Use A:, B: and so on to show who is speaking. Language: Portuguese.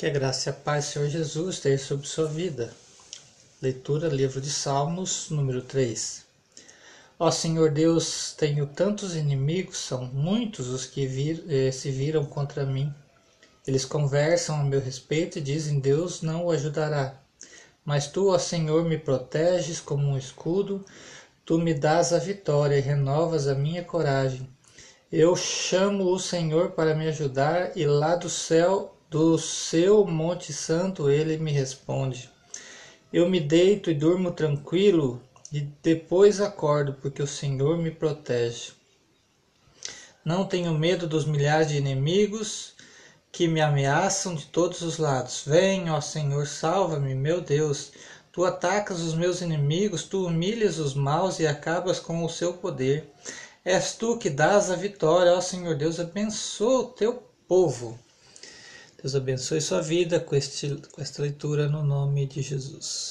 A: Que a graça e a paz, Senhor Jesus, esteja sobre sua vida. Leitura, livro de Salmos, número 3. Ó Senhor Deus, tenho tantos inimigos, são muitos os que vir, eh, se viram contra mim. Eles conversam a meu respeito e dizem: Deus não o ajudará. Mas tu, ó Senhor, me proteges como um escudo, tu me dás a vitória e renovas a minha coragem. Eu chamo o Senhor para me ajudar e lá do céu do seu Monte Santo ele me responde. Eu me deito e durmo tranquilo e depois acordo, porque o Senhor me protege. Não tenho medo dos milhares de inimigos que me ameaçam de todos os lados. Vem, ó Senhor, salva-me, meu Deus. Tu atacas os meus inimigos, tu humilhas os maus e acabas com o seu poder. És tu que dás a vitória, ó Senhor Deus, abençoa o teu povo. Deus abençoe sua vida com, este, com esta leitura no nome de Jesus.